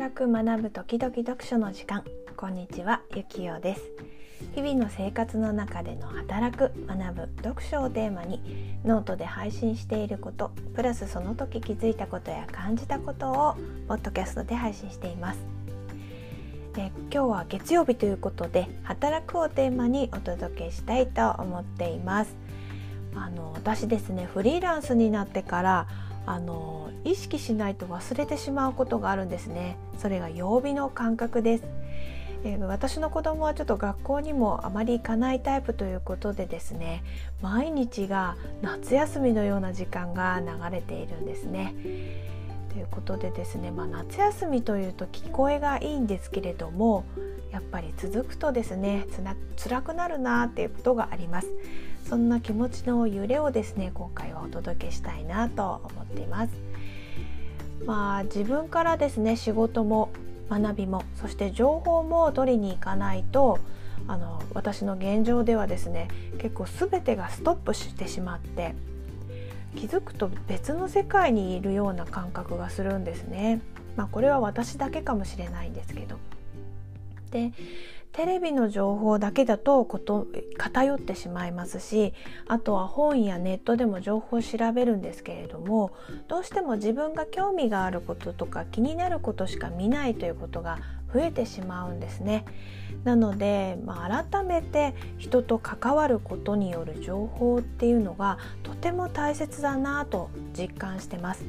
働く学ぶ時々読書の時間。こんにちはゆきよです。日々の生活の中での働く学ぶ読書をテーマにノートで配信していることプラスその時気づいたことや感じたことをポッドキャストで配信しています。え今日は月曜日ということで働くをテーマにお届けしたいと思っています。あの私ですねフリーランスになってからあの意識しないと忘れてしまうことがあるんですね。それが曜日の感覚です、私の子供はちょっと学校にもあまり行かないタイプということでですね毎日が夏休みのような時間が流れているんですね。ということでですね、まあ、夏休みというと聞こえがいいんですけれどもやっぱり続くとですねつ辛くなるなっていうことがあります。そんな気持ちの揺れをですね今回はお届けしたいなと思っています。まあ自分からですね仕事も学びもそして情報も取りに行かないとあの私の現状ではですね結構全てがストップしてしまって気づくと別の世界にいるような感覚がするんですね。まあ、これは私だけかもしれないんですけど。でテレビの情報だけだとこと偏ってしまいますしあとは本やネットでも情報を調べるんですけれどもどうしても自分が興味があることとか気になることしか見ないということが増えてしまうんですね。なので、まあ、改めて人と関わることによる情報っていうのがとても大切だなと実感してます。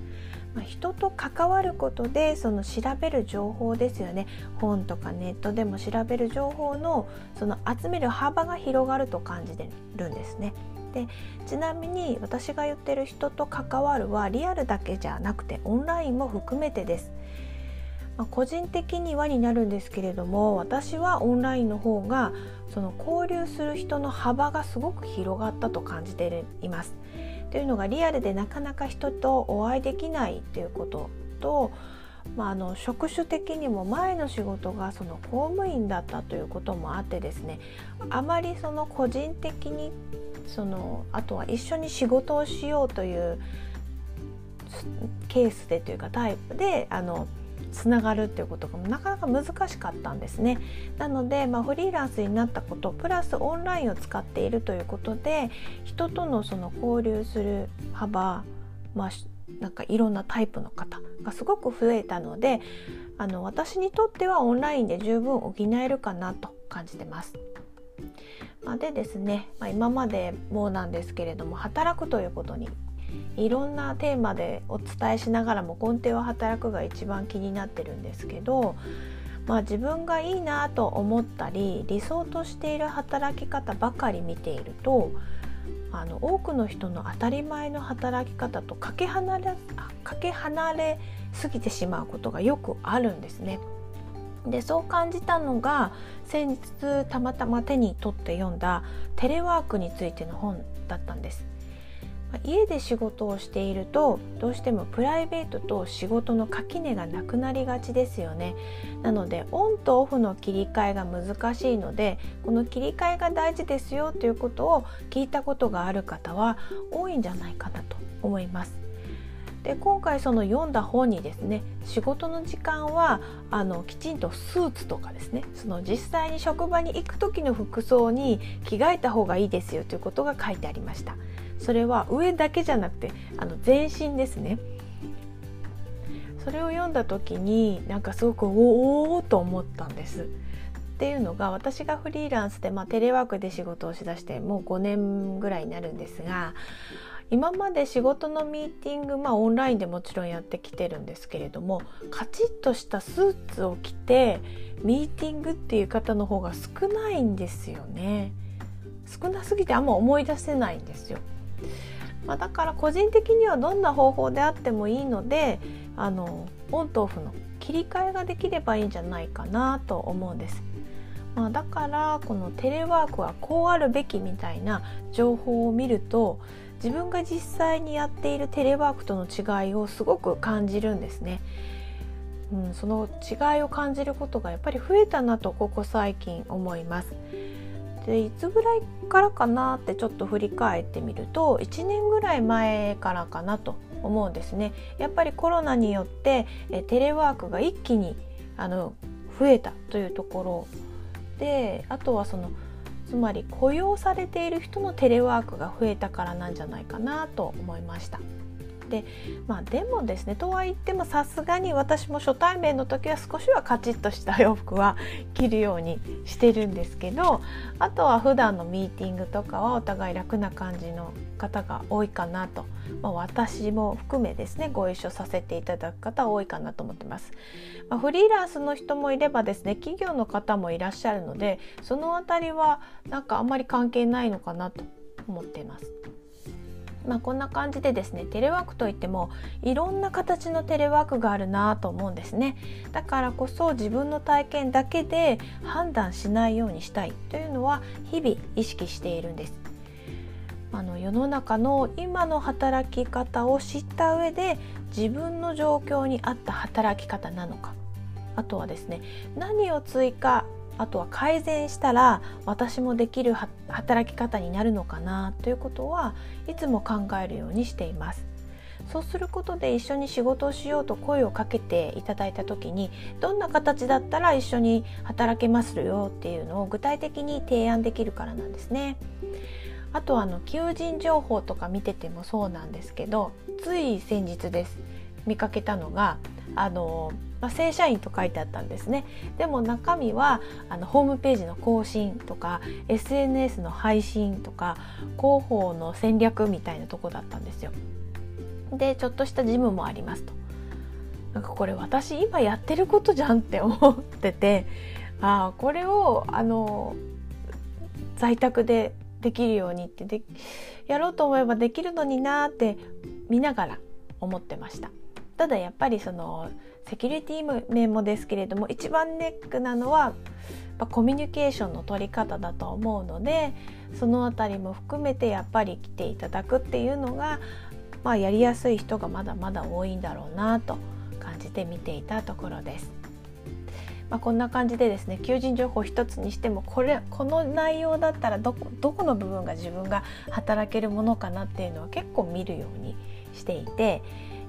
まあ、人と関わることでその調べる情報ですよね本とかネットでも調べる情報のその集める幅が広がると感じてるんですね。でちなみに私が言ってる人と関わるはリアルだけじゃなくてオンラインも含めてです。まあ、個人的にはになるんですけれども私はオンラインの方がその交流する人の幅がすごく広がったと感じています。というのがリアルでなかなか人とお会いできないっていうことと、まあ、あの職種的にも前の仕事がその公務員だったということもあってですねあまりその個人的にそのあとは一緒に仕事をしようというケースでというかタイプであのつながるっていうことがなかなか難しかったんですね。なので、まあ、フリーランスになったことプラスオンラインを使っているということで人とのその交流する幅、まあ、なんかいろんなタイプの方がすごく増えたのであの私にとってはオンラインで十分補えるかなと感じてます。まあ、でですね、まあ、今までもなんですけれども働くということにいろんなテーマでお伝えしながらも根底は働くが一番気になってるんですけど、まあ、自分がいいなと思ったり理想としている働き方ばかり見ているとあの多くの人の当たり前の働き方とかけ離れかけ離れすぎてしまうことがよくあるんですね。でそう感じたのが先日たまたま手に取って読んだテレワークについての本だったんです。家で仕事をしているとどうしてもプライベートと仕事の垣根がなくなりがちですよね。なのでオンとオフの切り替えが難しいのでこの切り替えが大事ですよということを聞いたことがある方は多いんじゃないかなと思います。で今回その読んだ本にですね仕事の時間はあのきちんとスーツとかですねその実際に職場に行く時の服装に着替えた方がいいですよということが書いてありました。それは上だけじゃなくてあの全身ですね。それを読んだ時になんかすごくおおと思ったんです。っていうのが私がフリーランスで、まあ、テレワークで仕事をしだしてもう5年ぐらいになるんですが今まで仕事のミーティングまあオンラインでもちろんやってきてるんですけれどもカチッとしたスーツを着てミーティングっていう方の方が少ないんですよね。少なすぎてあんま思い出せないんですよ。まあ、だから個人的にはどんな方法であってもいいのであのオンとオフの切り替えができればいいんじゃないかなと思うんです。まあ、だからこのテレワークはこうあるべきみたいな情報を見ると自分が実際にやっているテレワークとの違いをすごく感じるんですね。うん、その違いを感じることがやっぱり増えたなとここ最近思います。でいつぐらいからかなってちょっと振り返ってみると1年ぐらい前からかなと思うんですね。やっぱりコロナによってえテレワークが一気にあの増えたというところであとはそのつまり雇用されている人のテレワークが増えたからなんじゃないかなと思いました。でまあでもですねとは言ってもさすがに私も初対面の時は少しはカチッとした洋服は着るようにしてるんですけどあとは普段のミーティングとかはお互い楽な感じの方が多いかなと、まあ、私も含めですねご一緒させていただく方多いかなと思ってます。まあ、フリーランスの人もいればですね企業の方もいらっしゃるのでその辺りはなんかあんまり関係ないのかなと思ってます。まあ、こんな感じでですねテレワークといってもいろんな形のテレワークがあるなと思うんですね。だからこそ自分の体験だけで判断しないようにしたい。というのは日々意識しているんです。あの世の中の今の働き方を知った上で自分の状況に合った働き方なのか。あとはですね何を追加あとは改善したら私もできる働き方になるのかなということはいつも考えるようにしています。そうすることで一緒に仕事をしようと声をかけていただいた時にどんな形だったら一緒に働けますよっていうのを具体的に提案できるからなんですね。あとあの求人情報とか見ててもそうなんですけどつい先日です見かけたのがあのまあ、正社員と書いてあったんですねでも中身はあのホームページの更新とか SNS の配信とか広報の戦略みたいなとこだったんですよ。でちょっとしたジムもありますと。なんかこれ私今やってることじゃんって思っててああこれをあの在宅でできるようにってでやろうと思えばできるのになって見ながら思ってました。ただやっぱりそのセキュリティ面もですけれども一番ネックなのはコミュニケーションの取り方だと思うのでその辺りも含めてやっぱり来ていただくっていうのが、まあ、やりやすい人がまだまだ多いんだろうなと感じて見ていたところです。まあ、こんな感じでですね求人情報一つにしてもこれこの内容だったらどこどこの部分が自分が働けるものかなっていうのは結構見るようにしていて、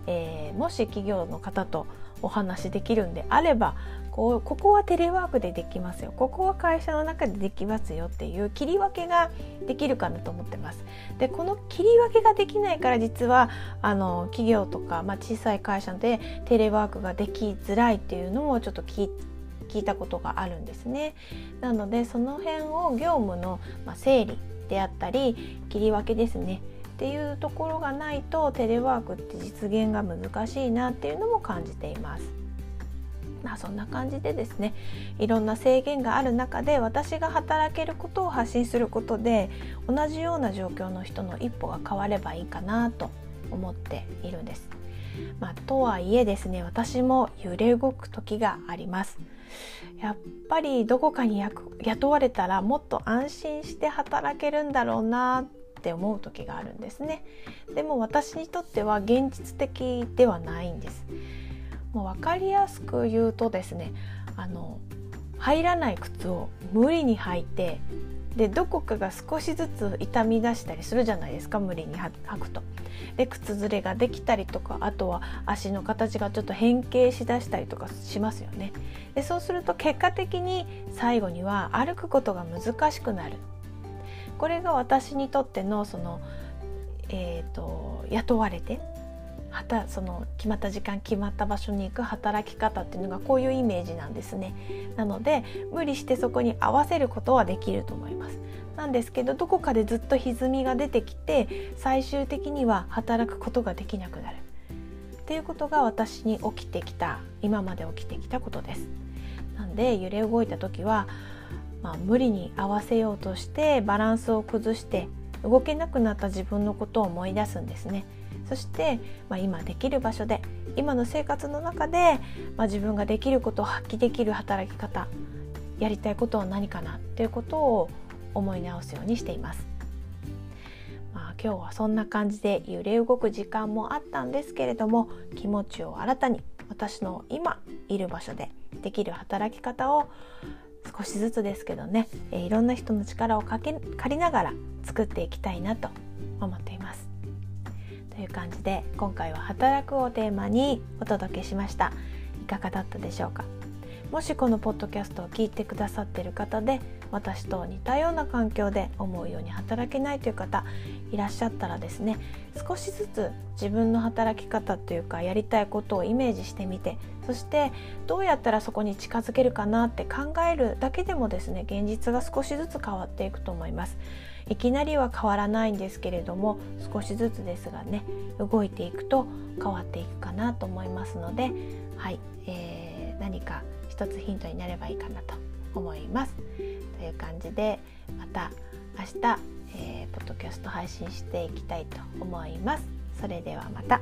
えー、もし企業の方とお話できるんであればこうここはテレワークでできますよここは会社の中でできますよっていう切り分けができるかなと思ってます。でこの切り分けができないから実はあの企業とか、まあ、小さい会社でテレワークができづらいっていうのもちょっと聞聞いたことがあるんですね。なのでその辺を業務の、ま、整理であったり切り分けですねっていうところがないとテレワークって実現が難しいなっていうのも感じています。まあ、そんな感じでですねいろんな制限がある中で私が働けることを発信することで同じような状況の人の一歩が変わればいいかなと思っているんです。まあ、とはいえですね私も揺れ動く時があります。やっぱりどこかに雇われたらもっと安心して働けるんだろうなって思う時があるんですねでも私にとっては現実的ではないんですもう分かりやすく言うとですねあの入らない靴を無理に履いてでどこかが少しずつ痛み出したりするじゃないですか無理に履くと。で靴ずれができたりとかあとは足の形がちょっと変形しだしたりとかしますよね。でそうすると結果的に最後には歩くことが難しくなるこれが私にとってのその、えーと、雇われてはたその決まった時間決まった場所に行く働き方っていうのがこういうイメージなんですね。なので無理してそこに合わせることはできると思います。なんですけどどこかでずっと歪みが出てきて最終的には働くことができなくなるっていうことが私に起きてきた今まで起きてきたことです。なんで揺れ動いた時はまあ、無理に合わせようとしてバランスを崩して動けなくなった自分のことを思い出すんですね。そして、まあ、今できる場所で今の生活の中で、まあ、自分ができることを発揮できる働き方やりたいことは何かなっていうことを思い直すようにしています。まあ、今日はそんな感じで揺れ動く時間もあったんですけれども気持ちを新たに私の今いる場所でできる働き方を少しずつですけどね、え、いろんな人の力をかけ借りながら作っていきたいなと思っています。という感じで今回は「働く」をテーマにお届けしました。いかがだったでしょうか？もしこのポッドキャストを聞いてくださっている方で私と似たような環境で思うように働けないという方いらっしゃったらですね少しずつ自分の働き方というかやりたいことをイメージしてみてそしてどうやったらそこに近づけるかなって考えるだけでもですね現実が少しずつ変わっていくと思います。いきなりは変わらないんですけれども少しずつですがね動いていくと変わっていくかなと思いますので、はいえー、何か一つヒントになればいいかなと思います。という感じでまた明日、えー、ポッドキャスト配信していきたいと思います。それではまた。